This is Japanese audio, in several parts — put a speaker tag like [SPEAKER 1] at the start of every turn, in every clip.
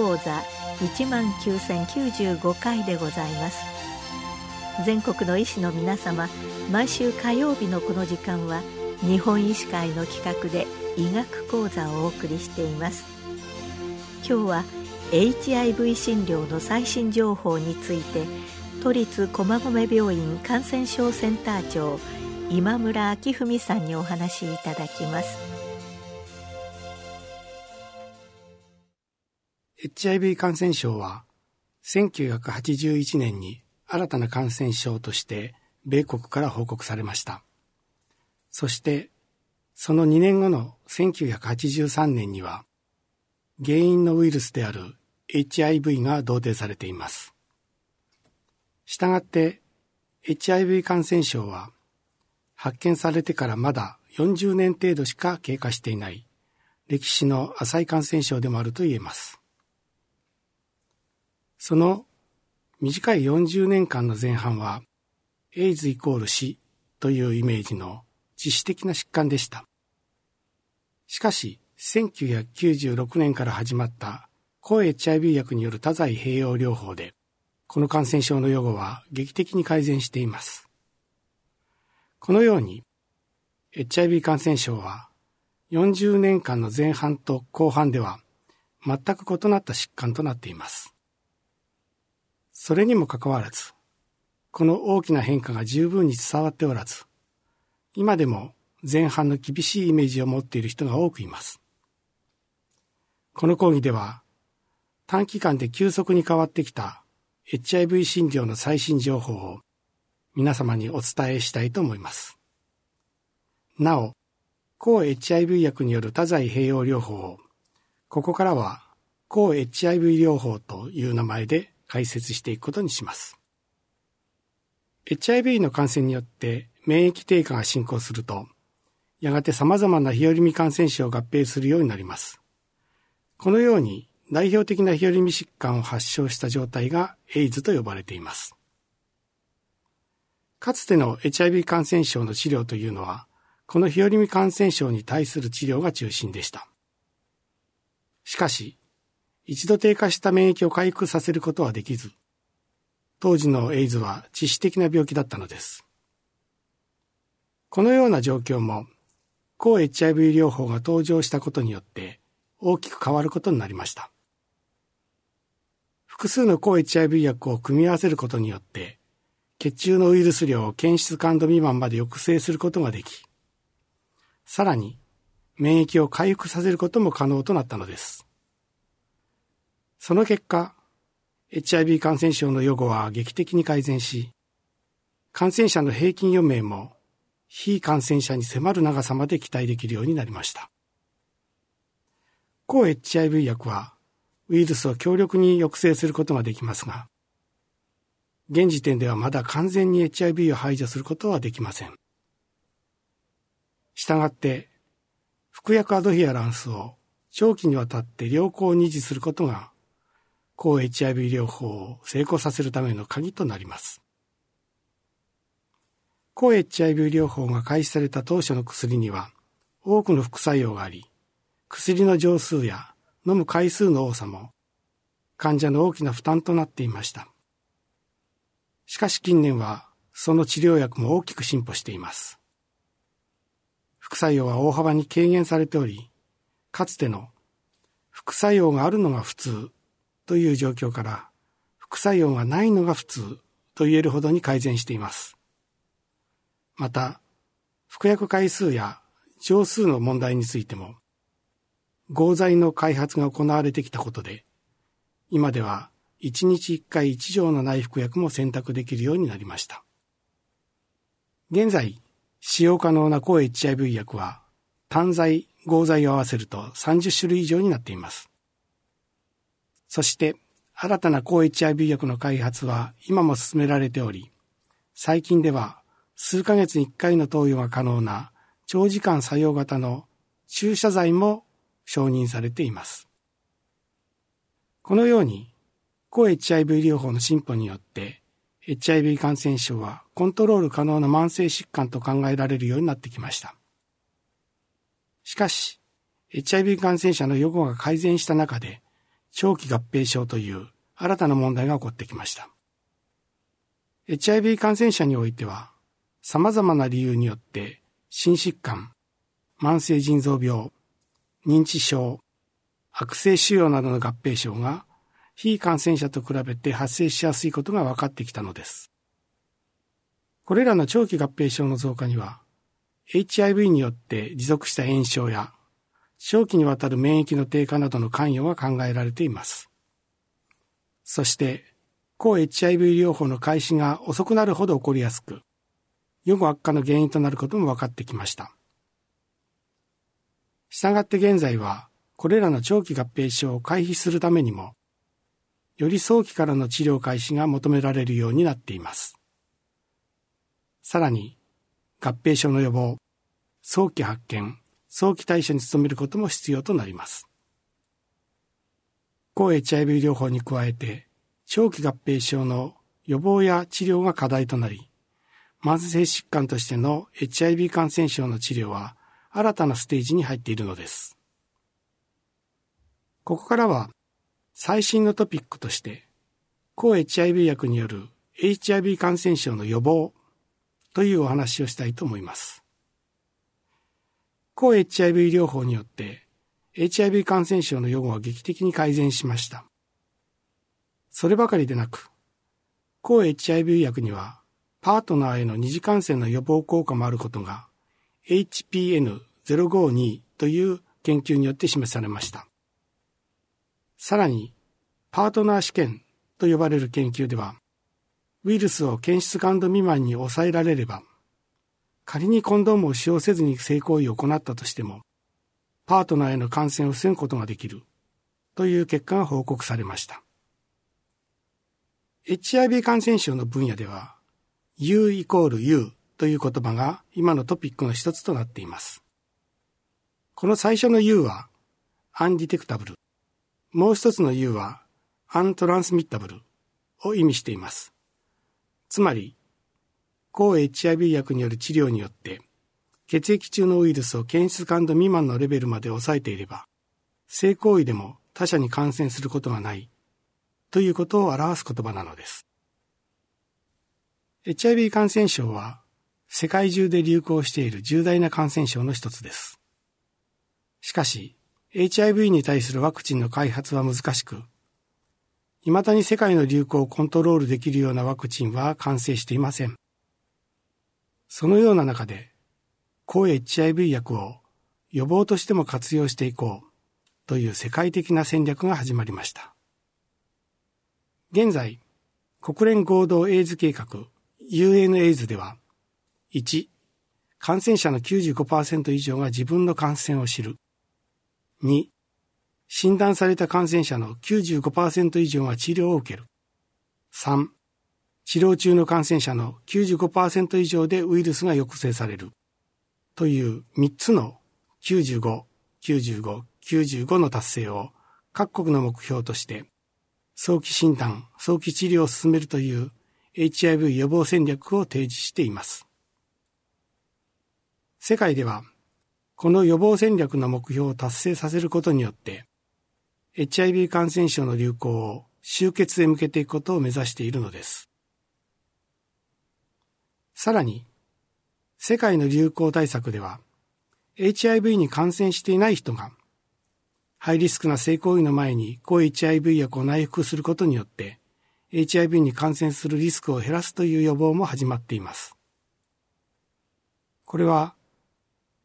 [SPEAKER 1] 講座1万9095回でございます。全国の医師の皆様毎週火曜日のこの時間は日本医師会の企画で医学講座をお送りしています。今日は HIV 診療の最新情報について都立駒込病院感染症センター長今村明文さんにお話しいただきます。
[SPEAKER 2] HIV 感染症は1981年に新たな感染症として米国から報告されました。そしてその2年後の1983年には原因のウイルスである HIV が同定されています。したがって HIV 感染症は発見されてからまだ40年程度しか経過していない歴史の浅い感染症でもあると言えます。その短い40年間の前半はエイズイコール死というイメージの自主的な疾患でした。しかし1996年から始まった抗 HIV 薬による多剤併用療法で、この感染症の予後は劇的に改善しています。このように、HIV 感染症は40年間の前半と後半では全く異なった疾患となっています。それにもかかわらず、この大きな変化が十分に伝わっておらず、今でも前半の厳しいイメージを持っている人が多くいます。この講義では、短期間で急速に変わってきた HIV 診療の最新情報を皆様にお伝えしたいと思います。なお、抗 HIV 薬による多剤併用療法を、ここからは抗 HIV 療法という名前で解説していくことにします。HIV の感染によって免疫低下が進行すると、やがて様々な日和見感染症を合併するようになります。このように代表的な日和見疾患を発症した状態がエイズと呼ばれています。かつての HIV 感染症の治療というのは、この日和見感染症に対する治療が中心でした。しかし、一度低下した免疫を回復させることはできず、当時のエイズは致死的な病気だったのです。このような状況も、抗 HIV 療法が登場したことによって大きく変わることになりました。複数の抗 HIV 薬を組み合わせることによって、血中のウイルス量を検出感度未満まで抑制することができ、さらに免疫を回復させることも可能となったのです。その結果、HIV 感染症の予後は劇的に改善し、感染者の平均余命も非感染者に迫る長さまで期待できるようになりました。抗 HIV 薬はウイルスを強力に抑制することができますが、現時点ではまだ完全に HIV を排除することはできません。したがって、服薬アドヒアランスを長期にわたって良好に維持することが、抗 HIV 療法を成功させるための鍵となります。抗 HIV 療法が開始された当初の薬には、多くの副作用があり、薬の錠数や飲む回数の多さも患者の大きな負担となっていました。しかし近年はその治療薬も大きく進歩しています。副作用は大幅に軽減されており、かつての副作用があるのが普通という状況から副作用がないのが普通と言えるほどに改善しています。また、服薬回数や錠数の問題についても合剤の開発が行われてきたことで、今では1日1回1錠の内服薬も選択できるようになりました。現在、使用可能な抗 HIV 薬は、単剤、合剤を合わせると30種類以上になっています。そして、新たな抗 HIV 薬の開発は今も進められており、最近では数ヶ月に1回の投与が可能な長時間作用型の注射剤も承認されています。このように、抗 HIV 療法の進歩によって、HIV 感染症はコントロール可能な慢性疾患と考えられるようになってきました。しかし、HIV 感染者の予後が改善した中で、長期合併症という新たな問題が起こってきました。HIV 感染者においては、様々な理由によって心疾患、慢性腎臓病、認知症、悪性腫瘍などの合併症が非感染者と比べて発生しやすいことが分かってきたのです。これらの長期合併症の増加には、HIV によって持続した炎症や、長期にわたる免疫の低下などの関与が考えられています。そして、抗 HIV 療法の開始が遅くなるほど起こりやすく、予後悪化の原因となることも分かってきました。したがって現在は、これらの長期合併症を回避するためにも、より早期からの治療開始が求められるようになっています。さらに、合併症の予防、早期発見、早期対処に努めることも必要となります。抗 HIV 療法に加えて、長期合併症の予防や治療が課題となり、慢性疾患としての HIV 感染症の治療は新たなステージに入っているのです。ここからは最新のトピックとして、抗 HIV 薬による HIV 感染症の予防というお話をしたいと思います。抗 HIV 療法によって HIV 感染症の予後は劇的に改善しました。そればかりでなく、抗 HIV 薬にはパートナーへの二次感染の予防効果もあることが HPN052 という研究によって示されました。さらに、パートナー試験と呼ばれる研究では、ウイルスを検出感度未満に抑えられれば、仮にコンドームを使用せずに性行為を行ったとしても、パートナーへの感染を防ぐことができるという結果が報告されました。HIV 感染症の分野では、U イコール U という言葉が今のトピックの一つとなっています。この最初の U は、アンディテクタブル。もう一つの U は、アントランスミッタブルを意味しています。つまり、抗 HIV 薬による治療によって、血液中のウイルスを検出感度未満のレベルまで抑えていれば、性行為でも他者に感染することがないということを表す言葉なのです。HIV 感染症は世界中で流行している重大な感染症の一つです。しかし、HIV に対するワクチンの開発は難しく、未だに世界の流行をコントロールできるようなワクチンは完成していません。そのような中で、抗 HIV 薬を予防としても活用していこうという世界的な戦略が始まりました。現在、国連合同エイズ計画 UNAIDS では、1、感染者の95%以上が自分の感染を知る。2、診断された感染者の95%以上が治療を受ける。3、治療中の感染者の95%以上でウイルスが抑制される。という3つの95、95、95の達成を各国の目標として早期診断、早期治療を進めるという HIV 予防戦略を提示しています。世界では、この予防戦略の目標を達成させることによって、HIV 感染症の流行を終結へ向けていくことを目指しているのです。さらに、世界の流行対策では、HIV に感染していない人が、ハイリスクな性行為の前に抗 HIV 薬を内服することによって、HIV に感染するリスクを減らすという予防も始まっています。これは、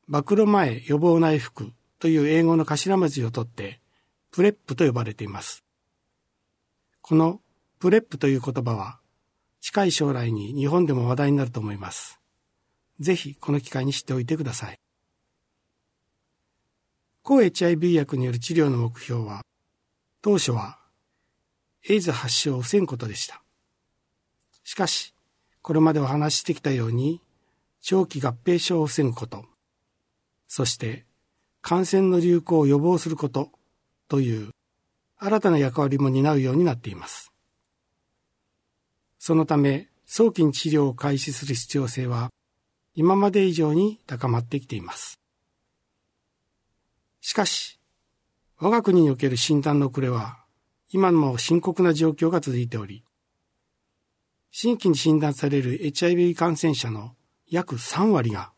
[SPEAKER 2] 暴露前予防内服という英語の頭文字を取って、プレップと呼ばれています。この PrEP という言葉は、近い将来に日本でも話題になると思います。ぜひこの機会に知っておいてください。抗 HIV 薬による治療の目標は、当初はエイズ発症を防ぐことでした。しかし、これまでお話ししてきたように、長期合併症を防ぐこと、そして感染の流行を予防することという新たな役割も担うようになっています。そのため、早期に治療を開始する必要性は今まで以上に高まってきています。しかし、我が国における診断の遅れは今も深刻な状況が続いており、新規に診断される HIV 感染者の約3割が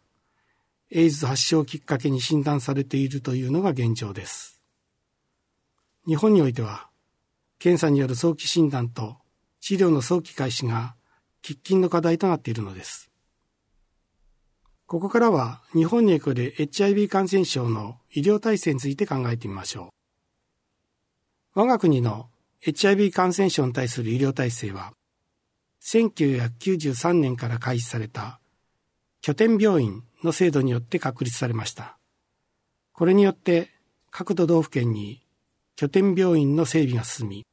[SPEAKER 2] エイズ発症きっかけに診断されているというのが現状です。日本においては、検査による早期診断と治療の早期開始が喫緊の課題となっているのです。ここからは日本における HIV 感染症の医療体制について考えてみましょう。我が国の HIV 感染症に対する医療体制は、1993年から開始された拠点病院の制度によって確立されました。これによって各都道府県に拠点病院の整備が進み、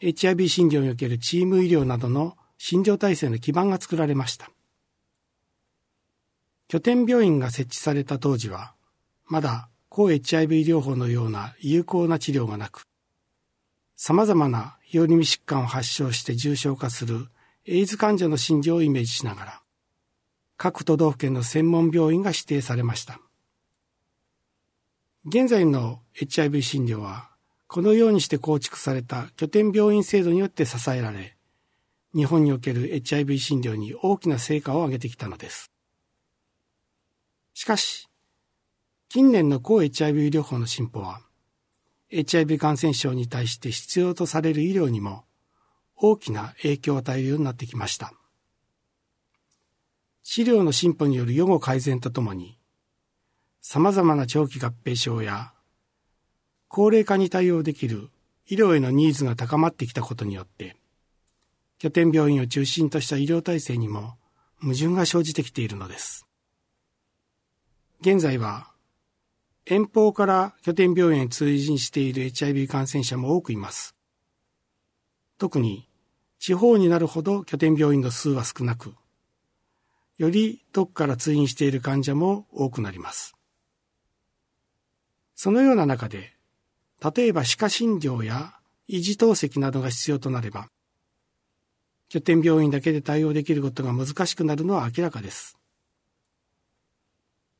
[SPEAKER 2] HIV 診療におけるチーム医療などの診療体制の基盤が作られました。拠点病院が設置された当時は、まだ抗 HIV 療法のような有効な治療がなく、様々な日和見疾患を発症して重症化するエイズ患者の診療をイメージしながら、各都道府県の専門病院が指定されました。現在の HIV 診療は、このようにして構築された拠点病院制度によって支えられ、日本における HIV 診療に大きな成果を上げてきたのです。しかし、近年の抗 HIV 療法の進歩は、HIV 感染症に対して必要とされる医療にも大きな影響を与えるようになってきました。治療の進歩による予後改善とともに、様々な長期合併症や高齢化に対応できる医療へのニーズが高まってきたことによって、拠点病院を中心とした医療体制にも矛盾が生じてきているのです。現在は、遠方から拠点病院へ通院している HIV 感染者も多くいます。特に、地方になるほど拠点病院の数は少なく、より遠くから通院している患者も多くなります。そのような中で、例えば歯科診療や維持透析などが必要となれば、拠点病院だけで対応できることが難しくなるのは明らかです。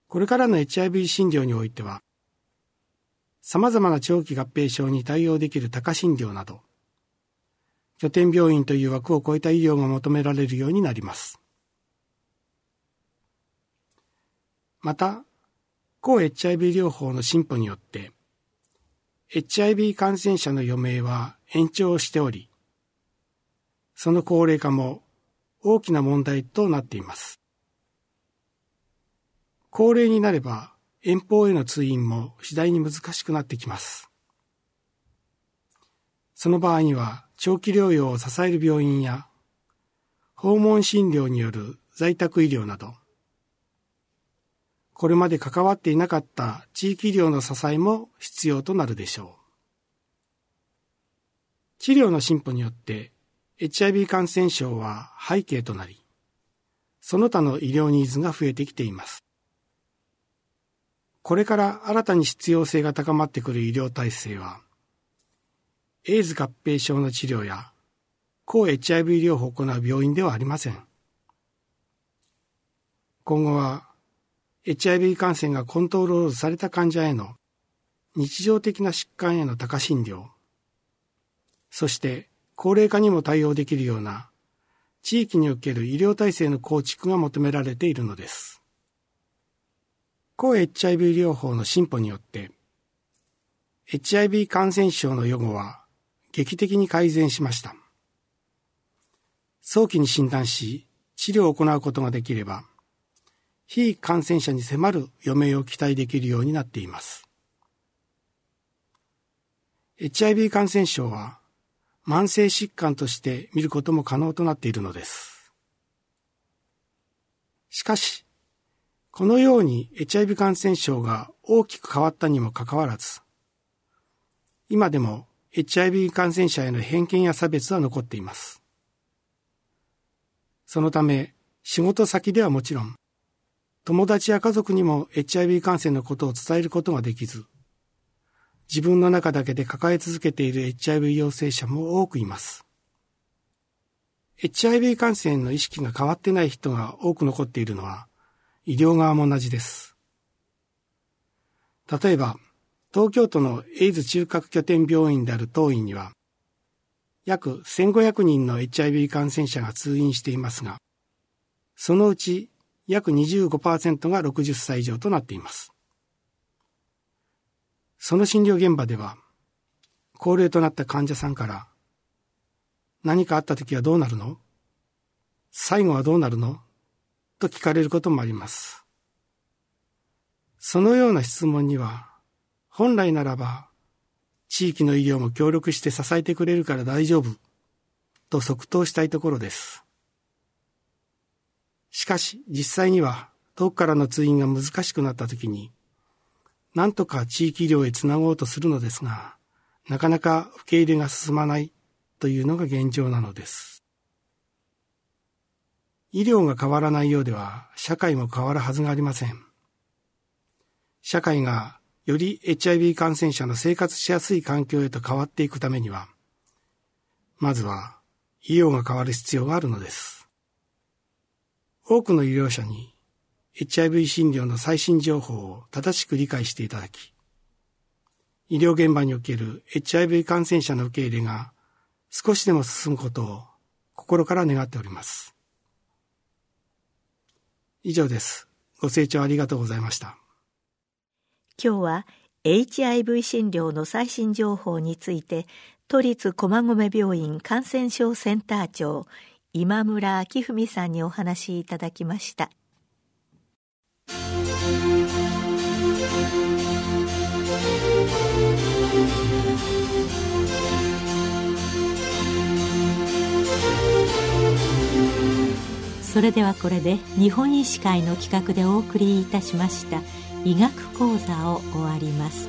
[SPEAKER 2] これからの HIV 診療においては、様々な長期合併症に対応できる多科診療など、拠点病院という枠を超えた医療が求められるようになります。また、抗 HIV 療法の進歩によって、HIV 感染者の余命は延長しており、その高齢化も大きな問題となっています。高齢になれば遠方への通院も次第に難しくなってきます。その場合には長期療養を支える病院や訪問診療による在宅医療など、これまで関わっていなかった地域医療の支えも必要となるでしょう。治療の進歩によって HIV 感染症は背景となり、その他の医療ニーズが増えてきています。これから新たに必要性が高まってくる医療体制は、エイズ合併症の治療や抗 HIV 療法を行う病院ではありません。今後は HIV 感染がコントロールされた患者への日常的な疾患への高診療、そして高齢化にも対応できるような地域における医療体制の構築が求められているのです。抗 HIV 療法の進歩によって、HIV 感染症の予後は劇的に改善しました。早期に診断し、治療を行うことができれば、非感染者に迫る余命を期待できるようになっています。HIV 感染症は慢性疾患として見ることも可能となっているのです。しかし、このように HIV 感染症が大きく変わったにもかかわらず、今でも HIV 感染者への偏見や差別は残っています。そのため、仕事先ではもちろん、友達や家族にも HIV 感染のことを伝えることができず、自分の中だけで抱え続けている HIV 陽性者も多くいます。HIV 感染の意識が変わってない人が多く残っているのは、医療側も同じです。例えば、東京都のエイズ中核拠点病院である当院には、約1500人の HIV 感染者が通院していますが、そのうち約25%が60歳以上となっています。その診療現場では、高齢となった患者さんから、何かあった時はどうなるの？最後はどうなるの？と聞かれることもあります。そのような質問には、本来ならば、地域の医療も協力して支えてくれるから大丈夫、と即答したいところです。しかし、実際には、遠くからの通院が難しくなった時に、何とか地域医療へつなごうとするのですが、なかなか受け入れが進まないというのが現状なのです。医療が変わらないようでは、社会も変わるはずがありません。社会がより HIV 感染者の生活しやすい環境へと変わっていくためには、まずは医療が変わる必要があるのです。多くの医療者に HIV 診療の最新情報を正しく理解していただき、医療現場における HIV 感染者の受け入れが少しでも進むことを心から願っております。以上です。ご清聴ありがとうございました。
[SPEAKER 1] 今日は HIV 診療の最新情報について都立駒込病院感染症センター長今村明文さんにお話しいただきました。それではこれで日本医師会の企画でお送りいたしました医学講座を終わります。